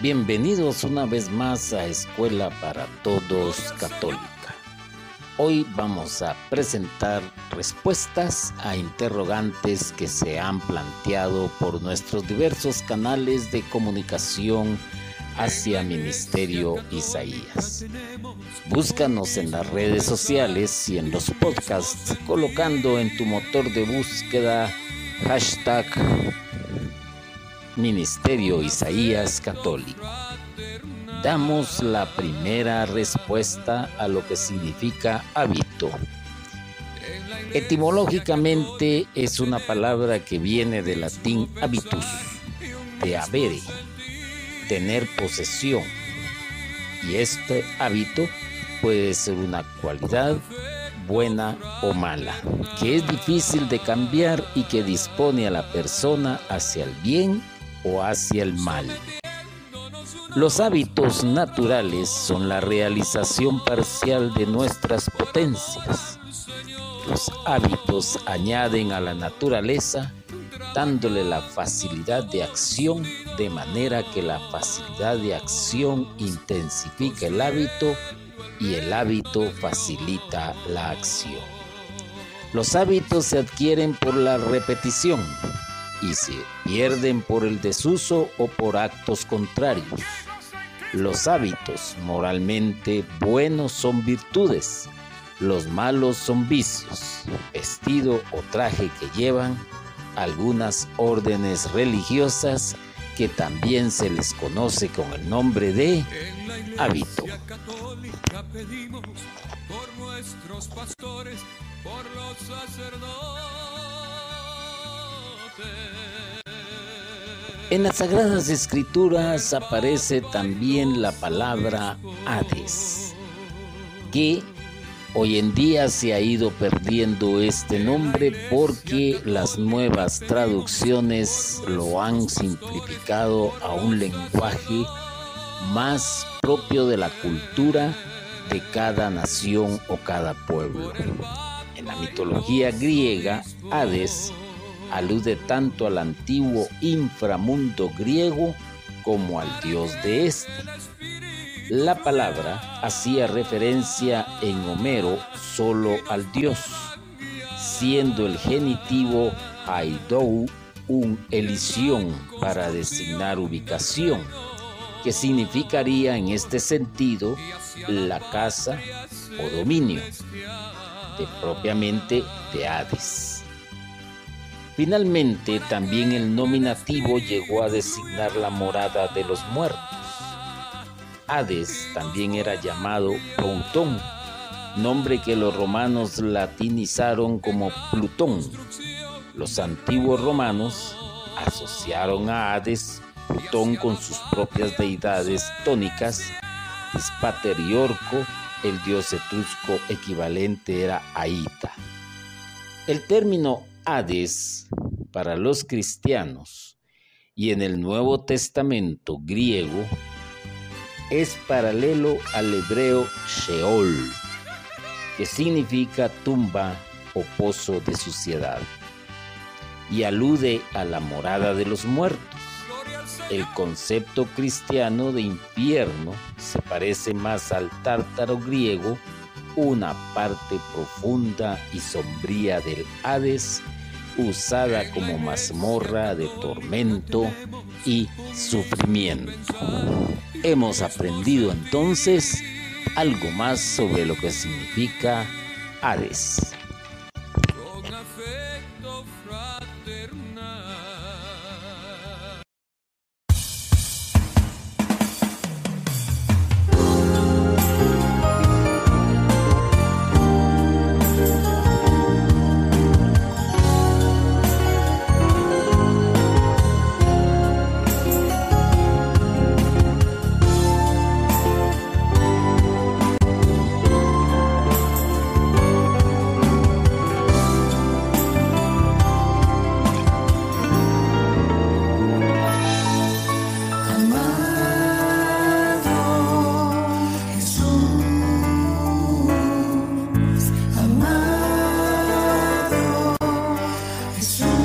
Bienvenidos una vez más a Escuela para Todos Católica. Hoy vamos a presentar respuestas a interrogantes que se han planteado por nuestros diversos canales de comunicación hacia Ministerio Isaías. Búscanos en las redes sociales y en los podcasts colocando en tu motor de búsqueda hashtag Ministerio Isaías Católico. Damos la primera respuesta a lo que significa hábito. Etimológicamente es una palabra que viene del latín habitus, de habere, tener posesión. Y este hábito puede ser una cualidad buena o mala, que es difícil de cambiar y que dispone a la persona hacia el bien o hacia el mal. Los hábitos naturales son la realización parcial de nuestras potencias. Los hábitos añaden a la naturaleza dándole la facilidad de acción de manera que la facilidad de acción intensifica el hábito y el hábito facilita la acción. Los hábitos se adquieren por la repetición y se pierden por el desuso o por actos contrarios. Los hábitos moralmente buenos son virtudes, los malos son vicios, vestido o traje que llevan algunas órdenes religiosas que también se les conoce con el nombre de hábito. por nuestros pastores, por los sacerdotes. En las Sagradas Escrituras aparece también la palabra Hades, que hoy en día se ha ido perdiendo este nombre porque las nuevas traducciones lo han simplificado a un lenguaje más propio de la cultura de cada nación o cada pueblo. En la mitología griega, Hades alude tanto al antiguo inframundo griego como al dios de este. La palabra hacía referencia en Homero solo al dios, siendo el genitivo Aidou un elisión para designar ubicación, que significaría en este sentido la casa o dominio, de propiamente de Hades. Finalmente, también el nominativo llegó a designar la morada de los muertos. Hades también era llamado Plutón, nombre que los romanos latinizaron como Plutón. Los antiguos romanos asociaron a Hades Plutón con sus propias deidades tónicas, Dispater y Orco, el dios etrusco equivalente era Aita. El término Hades para los cristianos y en el Nuevo Testamento griego es paralelo al hebreo Sheol, que significa tumba o pozo de suciedad, y alude a la morada de los muertos. El concepto cristiano de infierno se parece más al tártaro griego, una parte profunda y sombría del Hades usada como mazmorra de tormento y sufrimiento. Hemos aprendido entonces algo más sobre lo que significa Hades. It's true.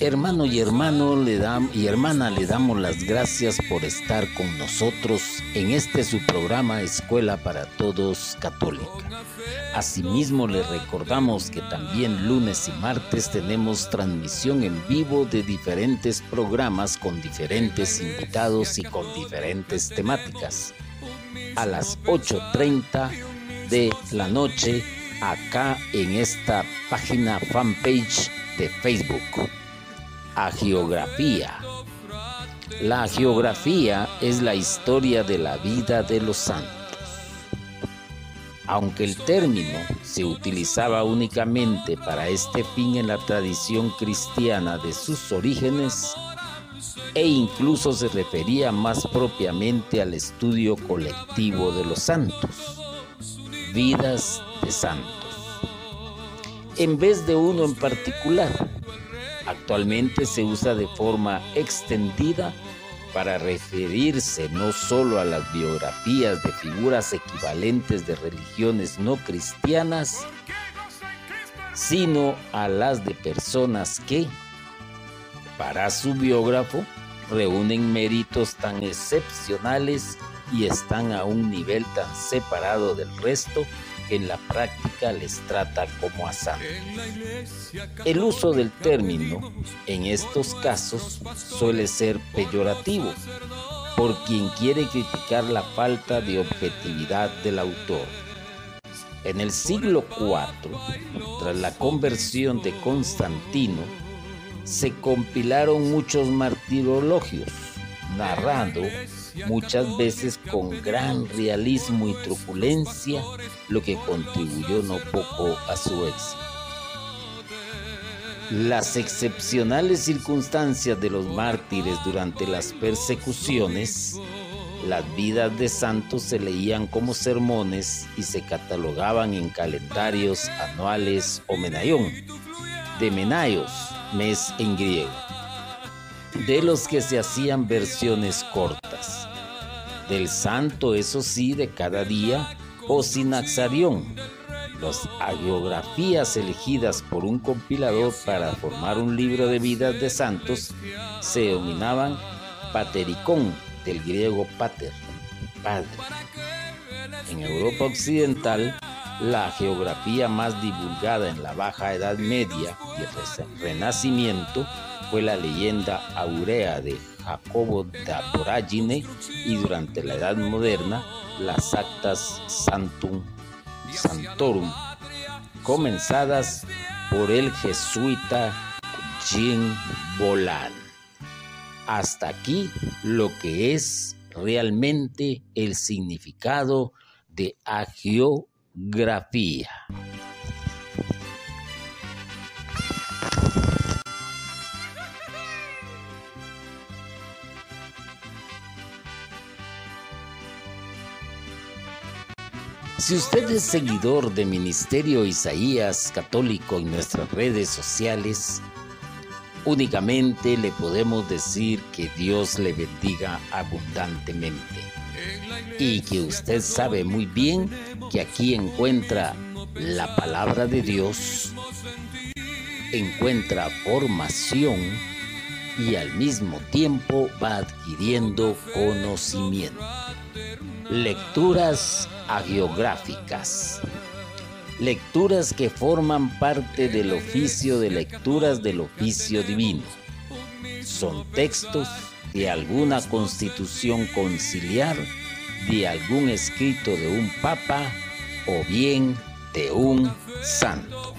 Hermano y hermano le dam, y hermana le damos las gracias por estar con nosotros en este su programa Escuela para Todos Católica. Asimismo le recordamos que también lunes y martes tenemos transmisión en vivo de diferentes programas con diferentes invitados y con diferentes temáticas. A las 8.30 de la noche acá en esta página fanpage de Facebook. A geografía. La geografía es la historia de la vida de los santos. Aunque el término se utilizaba únicamente para este fin en la tradición cristiana de sus orígenes, e incluso se refería más propiamente al estudio colectivo de los santos, vidas santos, en vez de uno en particular. Actualmente se usa de forma extendida para referirse no solo a las biografías de figuras equivalentes de religiones no cristianas, sino a las de personas que, para su biógrafo, reúnen méritos tan excepcionales y están a un nivel tan separado del resto que en la práctica les trata como a santos. El uso del término en estos casos suele ser peyorativo por quien quiere criticar la falta de objetividad del autor. En el siglo IV, tras la conversión de Constantino, se compilaron muchos martirologios, narrando muchas veces con gran realismo y truculencia, lo que contribuyó no poco a su éxito. Las excepcionales circunstancias de los mártires durante las persecuciones, las vidas de santos se leían como sermones y se catalogaban en calendarios anuales o menayón, de menaios, mes en griego, de los que se hacían versiones cortas del santo, eso sí, de cada día, o sinaxarión, las agiografías elegidas por un compilador para formar un libro de vidas de santos se denominaban patericón, del griego pater, padre. En Europa Occidental, la geografía más divulgada en la Baja Edad Media y el Renacimiento fue la leyenda aurea de Jacobo da Poragine y durante la Edad Moderna las actas Santum Santorum, comenzadas por el jesuita Jean Bolan. Hasta aquí lo que es realmente el significado de agiografía. Si usted es seguidor de Ministerio Isaías Católico en nuestras redes sociales, únicamente le podemos decir que Dios le bendiga abundantemente y que usted sabe muy bien que aquí encuentra la palabra de Dios, encuentra formación y al mismo tiempo va adquiriendo conocimiento. Lecturas agiográficas. Lecturas que forman parte del oficio de lecturas del oficio divino. Son textos de alguna constitución conciliar, de algún escrito de un papa o bien de un santo.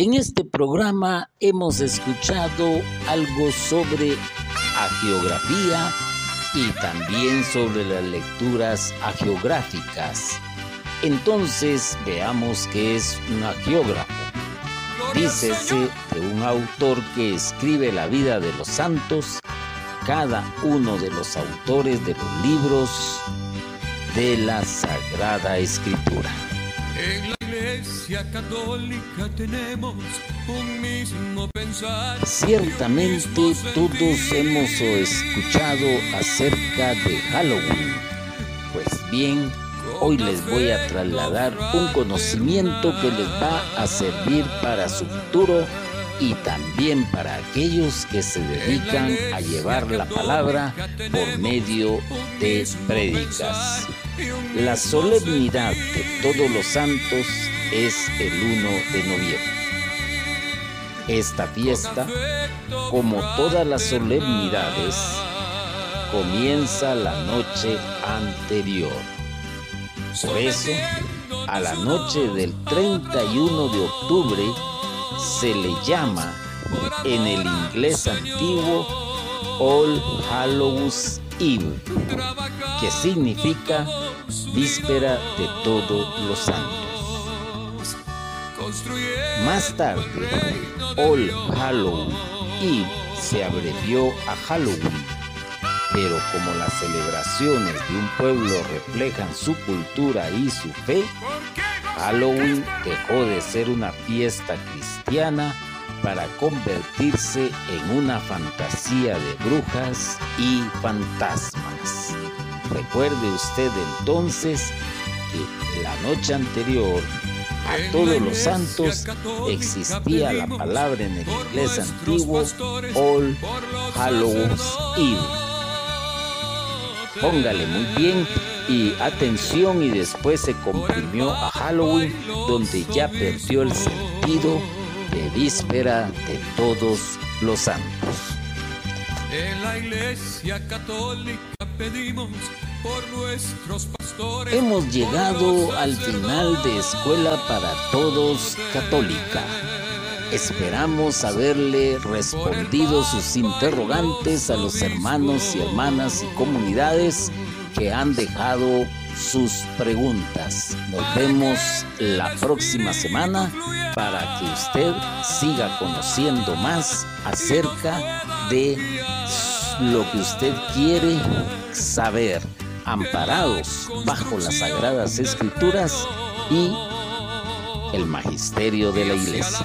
En este programa hemos escuchado algo sobre geografía y también sobre las lecturas geográficas. Entonces veamos qué es un geógrafo. Dícese de un autor que escribe la vida de los santos, cada uno de los autores de los libros de la Sagrada Escritura. Iglesia Católica tenemos un mismo pensar. Ciertamente todos hemos escuchado acerca de Halloween. Pues bien, hoy les voy a trasladar un conocimiento que les va a servir para su futuro y también para aquellos que se dedican a llevar la palabra por medio de prédicas. La solemnidad de todos los santos es el 1 de noviembre. Esta fiesta, como todas las solemnidades, comienza la noche anterior. Por eso, a la noche del 31 de octubre se le llama en el inglés antiguo All Hallows Eve, que significa víspera de todos los santos. Más tarde, All Hallows Eve se abrevió a Halloween, pero como las celebraciones de un pueblo reflejan su cultura y su fe, Halloween dejó de ser una fiesta cristiana para convertirse en una fantasía de brujas y fantasmas. Recuerde usted entonces que la noche anterior a todos los santos existía la palabra en el inglés antiguo All Hallows Eve. Póngale muy bien y atención y después se comprimió a Halloween donde ya perdió el sentido de víspera de todos los santos. En la iglesia católica pedimos por nuestros pastores. Hemos llegado al final de Escuela para Todos Católica. Esperamos haberle respondido sus interrogantes a los hermanos y hermanas y comunidades que han dejado sus preguntas. Nos vemos la próxima semana para que usted siga conociendo más acerca de lo que usted quiere saber, amparados bajo las sagradas escrituras y el magisterio de la iglesia.